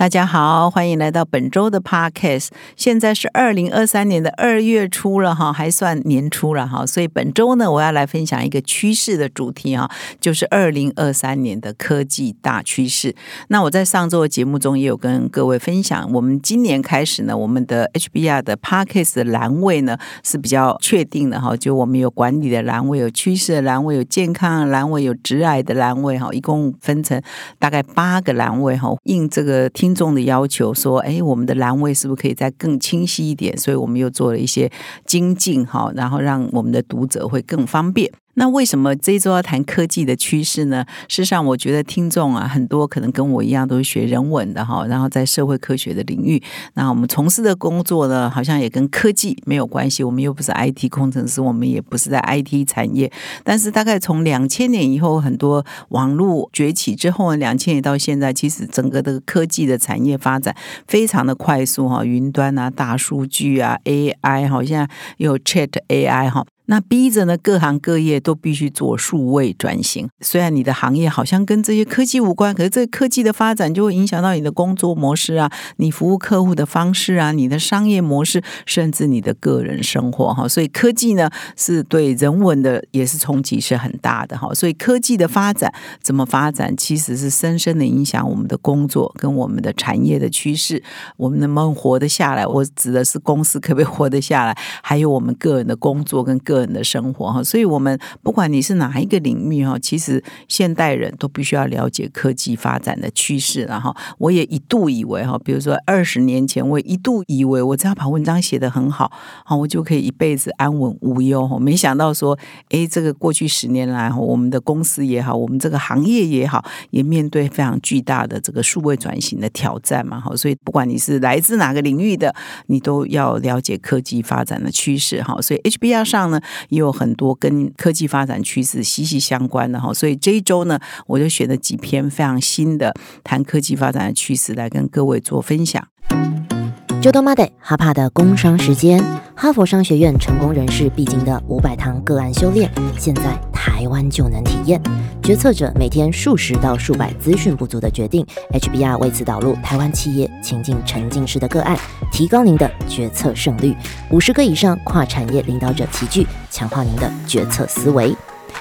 大家好，欢迎来到本周的 Podcast。现在是二零二三年的二月初了哈，还算年初了哈。所以本周呢，我要来分享一个趋势的主题啊，就是二零二三年的科技大趋势。那我在上周的节目中也有跟各位分享，我们今年开始呢，我们的 HBR 的 Podcast 的栏位呢是比较确定的哈，就我们有管理的栏位，有趋势的栏位，有健康的栏位，有直癌的栏位哈，一共分成大概八个栏位哈，应这个听。听众的要求说：“哎，我们的栏位是不是可以再更清晰一点？”所以我们又做了一些精进哈，然后让我们的读者会更方便。那为什么这周要谈科技的趋势呢？事实上，我觉得听众啊，很多可能跟我一样都是学人文的哈，然后在社会科学的领域，那我们从事的工作呢，好像也跟科技没有关系。我们又不是 IT 工程师，我们也不是在 IT 产业。但是大概从两千年以后，很多网络崛起之后呢，两千年到现在，其实整个的科技的产业发展非常的快速哈，云端啊、大数据啊、AI 哈，现在有 Chat AI 哈。那逼着呢，各行各业都必须做数位转型。虽然你的行业好像跟这些科技无关，可是这科技的发展就会影响到你的工作模式啊，你服务客户的方式啊，你的商业模式，甚至你的个人生活哈。所以科技呢，是对人文的也是冲击是很大的哈。所以科技的发展怎么发展，其实是深深的影响我们的工作跟我们的产业的趋势。我们能不能活得下来？我指的是公司可不可以活得下来？还有我们个人的工作跟个人的生活哈，所以我们不管你是哪一个领域哈，其实现代人都必须要了解科技发展的趋势了哈。我也一度以为哈，比如说二十年前，我一度以为我只要把文章写得很好，好我就可以一辈子安稳无忧哈。没想到说，哎，这个过去十年来哈，我们的公司也好，我们这个行业也好，也面对非常巨大的这个数位转型的挑战嘛哈。所以不管你是来自哪个领域的，你都要了解科技发展的趋势哈。所以 HBR 上呢。也有很多跟科技发展趋势息息相关的哈，所以这一周呢，我就选了几篇非常新的谈科技发展的趋势来跟各位做分享。就到 Monday 哈帕的工商时间，哈佛商学院成功人士必经的五百堂个案修炼，现在台湾就能体验。决策者每天数十到数百资讯不足的决定，HBR 为此导入台湾企业情境沉浸式的个案，提高您的决策胜率。五十个以上跨产业领导者齐聚，强化您的决策思维。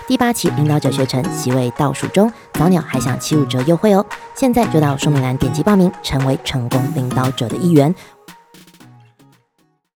第八期领导者学程席位倒数中，早鸟还享七五折优惠哦！现在就到说明栏点击报名，成为成功领导者的一员。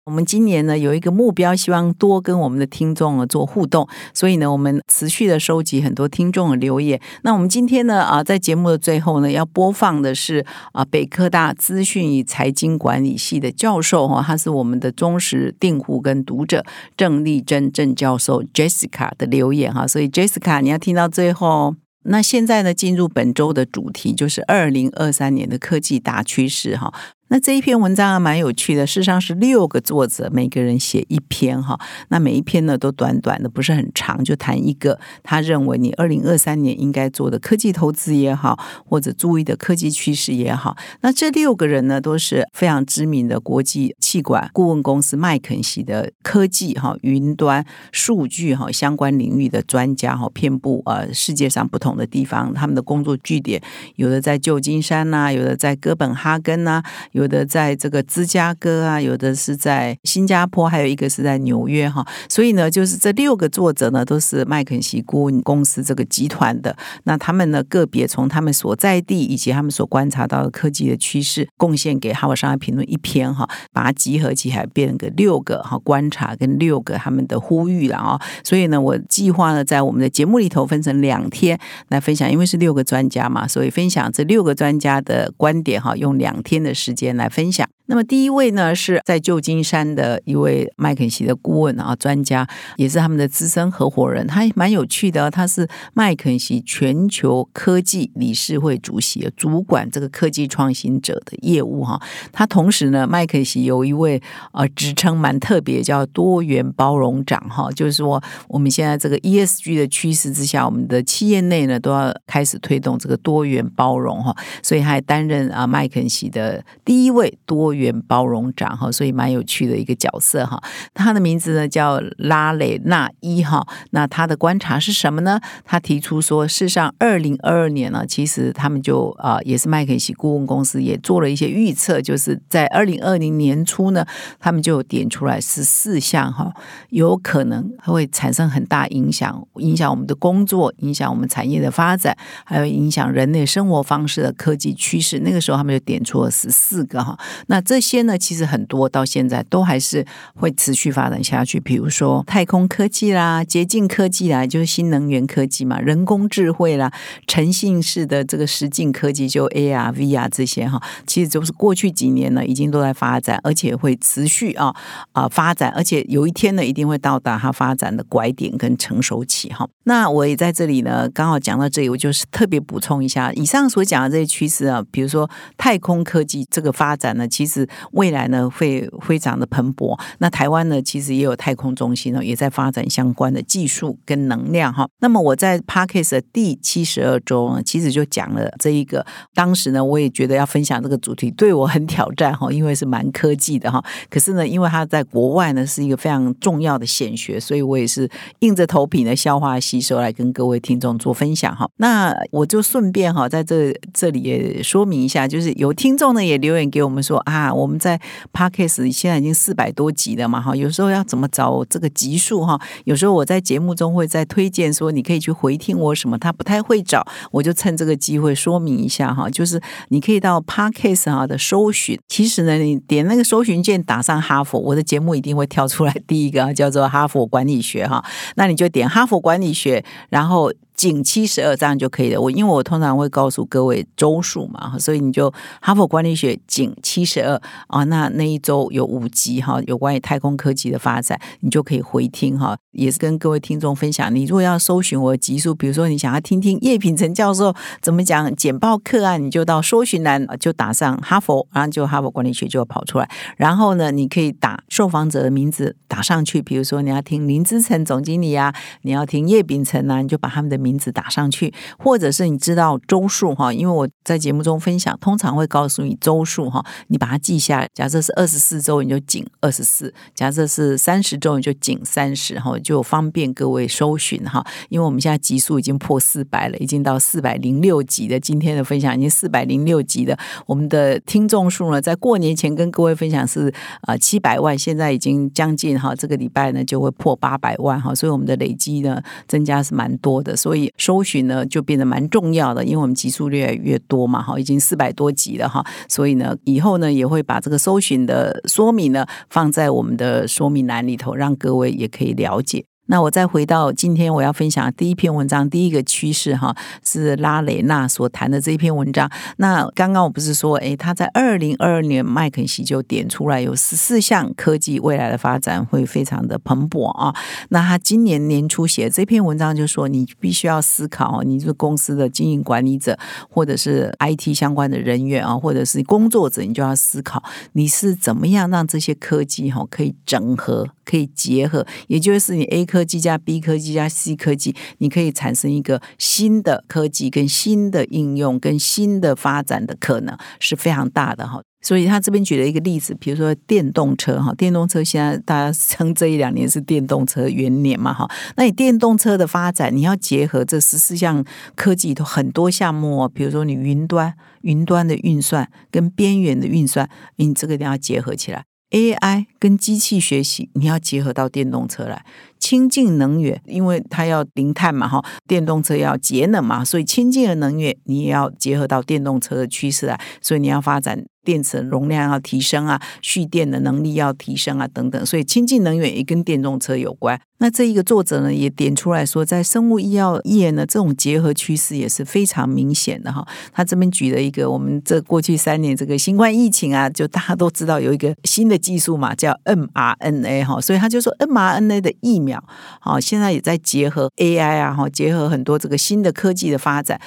我们今年呢有一个目标，希望多跟我们的听众啊做互动，所以呢，我们持续的收集很多听众的留言。那我们今天呢啊，在节目的最后呢，要播放的是啊北科大资讯与财经管理系的教授哈，他是我们的忠实订户跟读者郑丽珍郑教授 Jessica 的留言哈，所以 Jessica 你要听到最后。那现在呢，进入本周的主题就是二零二三年的科技大趋势哈。那这一篇文章啊，蛮有趣的。事实上是六个作者，每个人写一篇哈。那每一篇呢，都短短的，不是很长，就谈一个他认为你二零二三年应该做的科技投资也好，或者注意的科技趋势也好。那这六个人呢，都是非常知名的国际气管顾问公司麦肯锡的科技哈、云端数据哈相关领域的专家哈，遍布呃世界上不同的地方。他们的工作据点有的在旧金山呐，有的在哥本哈根呐，有。有的在这个芝加哥啊，有的是在新加坡，还有一个是在纽约哈。所以呢，就是这六个作者呢，都是麦肯锡顾问公司这个集团的。那他们呢，个别从他们所在地以及他们所观察到的科技的趋势，贡献给《哈佛商业评论》一篇哈，把它集合起来，变成个六个哈观察跟六个他们的呼吁了啊。所以呢，我计划呢，在我们的节目里头分成两天来分享，因为是六个专家嘛，所以分享这六个专家的观点哈，用两天的时间。来分享。那么第一位呢，是在旧金山的一位麦肯锡的顾问啊，专家，也是他们的资深合伙人。他蛮有趣的，他是麦肯锡全球科技理事会主席，主管这个科技创新者的业务哈。他同时呢，麦肯锡有一位呃职称蛮特别，叫多元包容长哈，就是说我们现在这个 ESG 的趋势之下，我们的企业内呢都要开始推动这个多元包容哈，所以他还担任啊麦肯锡的第一位多。元包容长哈，所以蛮有趣的一个角色哈。他的名字呢叫拉蕾纳伊哈。那他的观察是什么呢？他提出说，事实上，二零二二年呢，其实他们就啊，也是麦肯锡顾问公司也做了一些预测，就是在二零二零年初呢，他们就点出来十四项哈，有可能会产生很大影响，影响我们的工作，影响我们产业的发展，还有影响人类生活方式的科技趋势。那个时候他们就点出了十四个哈。那这些呢，其实很多到现在都还是会持续发展下去。比如说太空科技啦、洁净科技啦，就是新能源科技嘛；人工智慧啦、诚信式的这个实境科技，就 AR、VR 这些哈，其实就是过去几年呢，已经都在发展，而且会持续啊啊发展，而且有一天呢，一定会到达它发展的拐点跟成熟期哈。那我也在这里呢，刚好讲到这里，我就是特别补充一下，以上所讲的这些趋势啊，比如说太空科技这个发展呢，其实。是未来呢会非常的蓬勃。那台湾呢，其实也有太空中心呢，也在发展相关的技术跟能量哈。那么我在 Parkes 的第七十二周呢，其实就讲了这一个。当时呢，我也觉得要分享这个主题对我很挑战哈，因为是蛮科技的哈。可是呢，因为它在国外呢是一个非常重要的显学，所以我也是硬着头皮呢消化吸收来跟各位听众做分享哈。那我就顺便哈在这这里也说明一下，就是有听众呢也留言给我们说啊。啊，我们在 Podcast 现在已经四百多集了嘛，哈，有时候要怎么找这个集数哈？有时候我在节目中会在推荐说，你可以去回听我什么，他不太会找，我就趁这个机会说明一下哈，就是你可以到 Podcast 哈的搜寻，其实呢，你点那个搜寻键打上哈佛，我的节目一定会跳出来第一个叫做哈佛管理学哈，那你就点哈佛管理学，然后。仅七十二这样就可以了。我因为我通常会告诉各位周数嘛，所以你就哈佛管理学仅七十二啊，那那一周有五集哈，有关于太空科技的发展，你就可以回听哈。也是跟各位听众分享，你如果要搜寻我的集数，比如说你想要听听叶秉成教授怎么讲简报课啊，你就到搜寻栏就打上哈佛，然后就哈佛管理学就跑出来。然后呢，你可以打受访者的名字打上去，比如说你要听林之成总经理啊，你要听叶秉成啊，你就把他们的名字打上去，或者是你知道周数哈，因为我在节目中分享，通常会告诉你周数哈，你把它记下来。假设是二十四周，你就紧二十四；假设是三十周，你就紧三十哈，就方便各位搜寻哈。因为我们现在集数已经破四百了，已经到四百零六集的今天的分享已经四百零六集的，我们的听众数呢，在过年前跟各位分享是啊七百万，现在已经将近哈，这个礼拜呢就会破八百万哈，所以我们的累积呢增加是蛮多的，所以。所以搜寻呢就变得蛮重要的，因为我们集数越来越多嘛，哈，已经四百多集了哈，所以呢，以后呢也会把这个搜寻的说明呢放在我们的说明栏里头，让各位也可以了解。那我再回到今天我要分享第一篇文章，第一个趋势哈是拉雷纳所谈的这一篇文章。那刚刚我不是说，诶，他在二零二二年麦肯锡就点出来有十四项科技未来的发展会非常的蓬勃啊。那他今年年初写这篇文章就说，你必须要思考，你是公司的经营管理者或者是 IT 相关的人员啊，或者是工作者，你就要思考你是怎么样让这些科技哈可以整合。可以结合，也就是你 A 科技加 B 科技加 C 科技，你可以产生一个新的科技跟新的应用跟新的发展的可能是非常大的哈。所以他这边举了一个例子，比如说电动车哈，电动车现在大家称这一两年是电动车元年嘛哈。那你电动车的发展，你要结合这十四项科技里头很多项目哦，比如说你云端云端的运算跟边缘的运算，你这个一定要结合起来。AI 跟机器学习，你要结合到电动车来。清净能源，因为它要零碳嘛，哈，电动车要节能嘛，所以清净的能源你也要结合到电动车的趋势啊，所以你要发展。电池容量要提升啊，蓄电的能力要提升啊，等等，所以清净能源也跟电动车有关。那这一个作者呢，也点出来说，在生物医药业呢，这种结合趋势也是非常明显的哈。他这边举了一个，我们这过去三年这个新冠疫情啊，就大家都知道有一个新的技术嘛，叫 mRNA 哈，所以他就说 mRNA 的疫苗，好，现在也在结合 AI 啊，哈，结合很多这个新的科技的发展，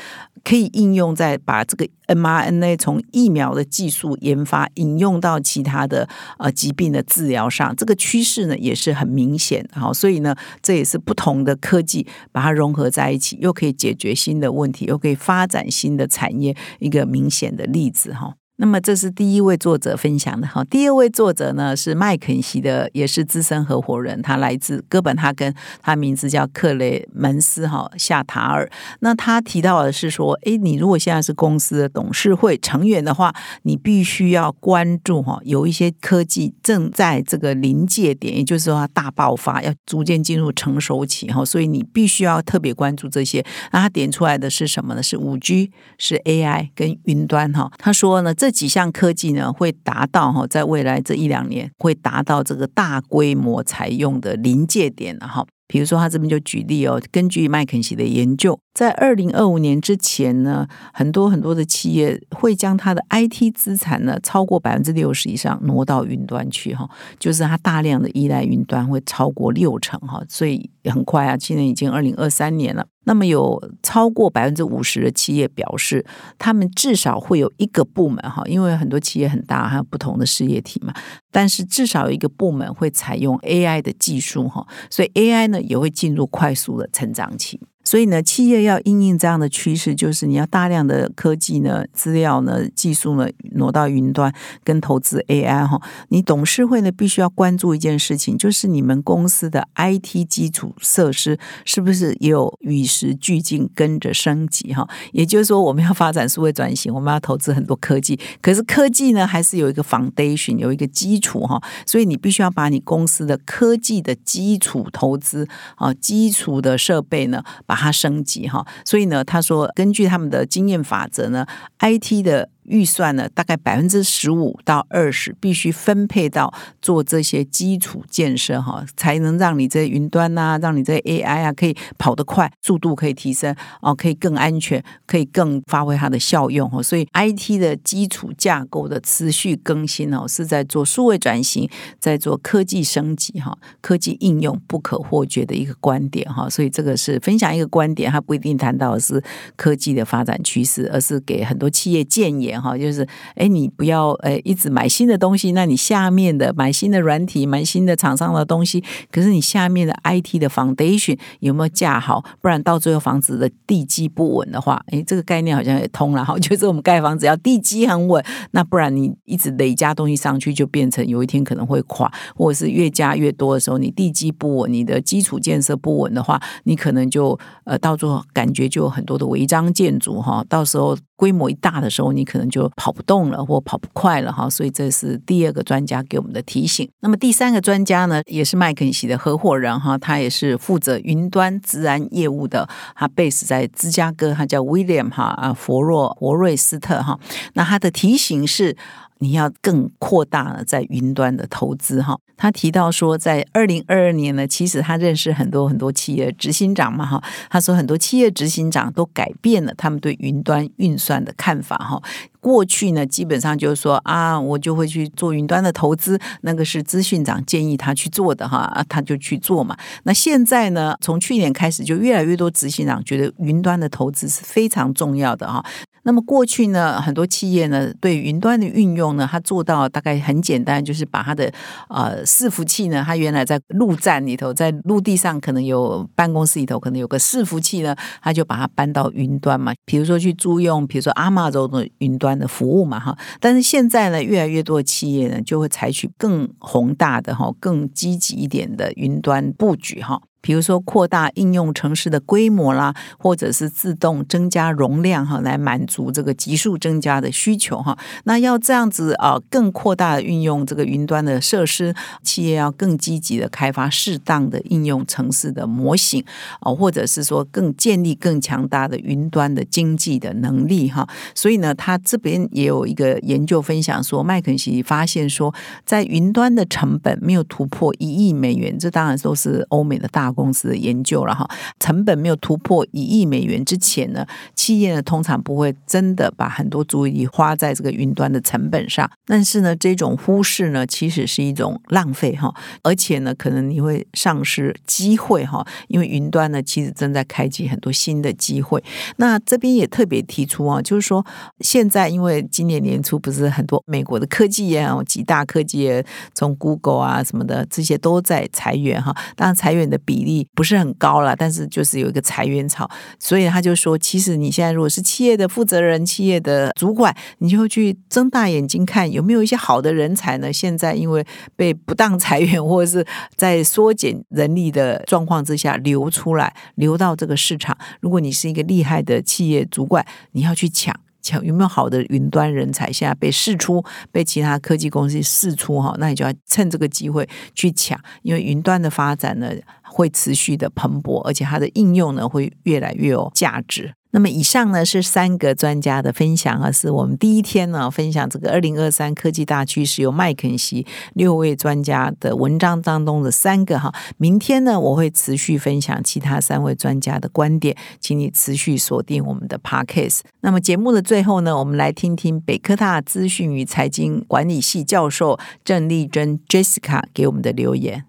可以应用在把这个 mRNA 从疫苗的技术研发引用到其他的呃疾病的治疗上，这个趋势呢也是很明显，好，所以呢。这也是不同的科技把它融合在一起，又可以解决新的问题，又可以发展新的产业，一个明显的例子哈。那么这是第一位作者分享的哈，第二位作者呢是麦肯锡的，也是资深合伙人，他来自哥本哈根，他名字叫克雷门斯哈夏塔尔。那他提到的是说，哎，你如果现在是公司的董事会成员的话，你必须要关注哈，有一些科技正在这个临界点，也就是说大爆发，要逐渐进入成熟期哈，所以你必须要特别关注这些。那他点出来的是什么呢？是五 G，是 AI 跟云端哈。他说呢，这这几项科技呢，会达到哈，在未来这一两年会达到这个大规模采用的临界点了哈。比如说，他这边就举例哦，根据麦肯锡的研究，在二零二五年之前呢，很多很多的企业会将它的 IT 资产呢，超过百分之六十以上挪到云端去哈，就是它大量的依赖云端会超过六成哈，所以很快啊，现在已经二零二三年了。那么有超过百分之五十的企业表示，他们至少会有一个部门哈，因为很多企业很大，还有不同的事业体嘛。但是至少有一个部门会采用 AI 的技术哈，所以 AI 呢也会进入快速的成长期。所以呢，企业要应应这样的趋势，就是你要大量的科技呢、资料呢、技术呢挪到云端，跟投资 AI 哈。你董事会呢必须要关注一件事情，就是你们公司的 IT 基础设施是不是也有与时俱进，跟着升级哈。也就是说，我们要发展数位转型，我们要投资很多科技，可是科技呢还是有一个 foundation，有一个基础哈。所以你必须要把你公司的科技的基础投资啊，基础的设备呢把。它升级哈，所以呢，他说根据他们的经验法则呢，IT 的。预算呢，大概百分之十五到二十，必须分配到做这些基础建设哈，才能让你这云端呐，让你这 AI 啊，可以跑得快，速度可以提升哦，可以更安全，可以更发挥它的效用哈。所以 IT 的基础架构的持续更新哦，是在做数位转型，在做科技升级哈，科技应用不可或缺的一个观点哈。所以这个是分享一个观点，它不一定谈到的是科技的发展趋势，而是给很多企业建言。哈，就是哎，你不要哎一直买新的东西，那你下面的买新的软体，买新的厂商的东西，可是你下面的 IT 的 foundation 有没有架好？不然到最后房子的地基不稳的话，哎，这个概念好像也通了哈。就是我们盖房子要地基很稳，那不然你一直累加东西上去，就变成有一天可能会垮，或者是越加越多的时候，你地基不稳，你的基础建设不稳的话，你可能就呃到最后感觉就有很多的违章建筑哈，到时候。规模一大的时候，你可能就跑不动了，或跑不快了哈。所以这是第二个专家给我们的提醒。那么第三个专家呢，也是麦肯锡的合伙人哈，他也是负责云端自然业务的，他 base 在芝加哥，他叫 William 哈啊佛若佛瑞斯特哈。那他的提醒是。你要更扩大了在云端的投资哈。他提到说，在二零二二年呢，其实他认识很多很多企业执行长嘛哈。他说很多企业执行长都改变了他们对云端运算的看法哈。过去呢，基本上就是说啊，我就会去做云端的投资，那个是资讯长建议他去做的哈，他就去做嘛。那现在呢，从去年开始，就越来越多执行长觉得云端的投资是非常重要的哈。那么过去呢，很多企业呢对云端的运用呢，它做到大概很简单，就是把它的呃伺服器呢，它原来在陆站里头，在陆地上可能有办公室里头可能有个伺服器呢，它就把它搬到云端嘛。比如说去租用，比如说阿玛州的云端的服务嘛，哈。但是现在呢，越来越多的企业呢，就会采取更宏大的哈、更积极一点的云端布局哈。比如说扩大应用城市的规模啦，或者是自动增加容量哈，来满足这个急速增加的需求哈。那要这样子啊，更扩大的运用这个云端的设施，企业要更积极的开发适当的应用城市的模型啊，或者是说更建立更强大的云端的经济的能力哈。所以呢，他这边也有一个研究分享说，麦肯锡发现说，在云端的成本没有突破一亿美元，这当然都是欧美的大公司的研究了哈。成本没有突破一亿美元之前呢，企业呢通常不会真的把很多注意力花在这个云端的成本上。但是呢，这种忽视呢，其实是一种浪费哈，而且呢，可能你会丧失机会哈，因为云端呢，其实正在开启很多新的机会。那这边也特别提出啊，就是说现在因为今年年初不是很多美国的科技业啊，几大科技业从 Google 啊什么的这些都在裁员哈，当然裁员的比例不是很高了，但是就是有一个裁员潮，所以他就说，其实你现在如果是企业的负责人、企业的主管，你就去睁大眼睛看有没有一些好的人才呢？现在因为被不当裁员或者是在缩减人力的状况之下流出来，流到这个市场。如果你是一个厉害的企业主管，你要去抢。抢有没有好的云端人才？现在被试出，被其他科技公司试出哈，那你就要趁这个机会去抢，因为云端的发展呢会持续的蓬勃，而且它的应用呢会越来越有价值。那么以上呢是三个专家的分享啊，是我们第一天呢分享这个二零二三科技大趋势，由麦肯锡六位专家的文章当中的三个哈。明天呢我会持续分享其他三位专家的观点，请你持续锁定我们的 podcast。那么节目的最后呢，我们来听听北科大资讯与财经管理系教授郑丽珍 Jessica 给我们的留言。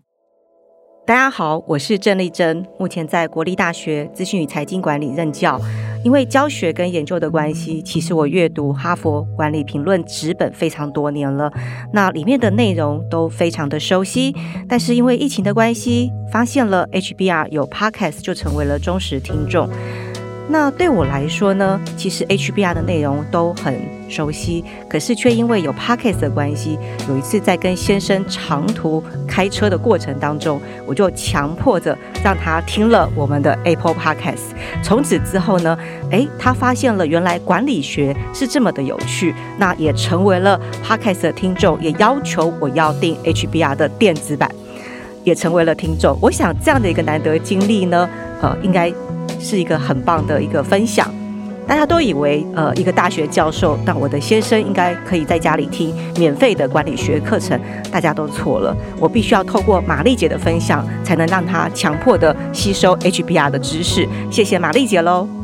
大家好，我是郑丽珍，目前在国立大学资讯与财经管理任教。因为教学跟研究的关系，其实我阅读哈佛管理评论纸本非常多年了，那里面的内容都非常的熟悉。但是因为疫情的关系，发现了 HBR 有 Podcast，就成为了忠实听众。那对我来说呢，其实 HBR 的内容都很熟悉，可是却因为有 Podcast 的关系，有一次在跟先生长途开车的过程当中，我就强迫着让他听了我们的 Apple Podcast。从此之后呢，诶，他发现了原来管理学是这么的有趣，那也成为了 Podcast 的听众，也要求我要订 HBR 的电子版，也成为了听众。我想这样的一个难得经历呢，呃，应该。是一个很棒的一个分享，大家都以为呃一个大学教授，那我的先生应该可以在家里听免费的管理学课程，大家都错了，我必须要透过玛丽姐的分享，才能让他强迫的吸收 HBR 的知识。谢谢玛丽姐喽。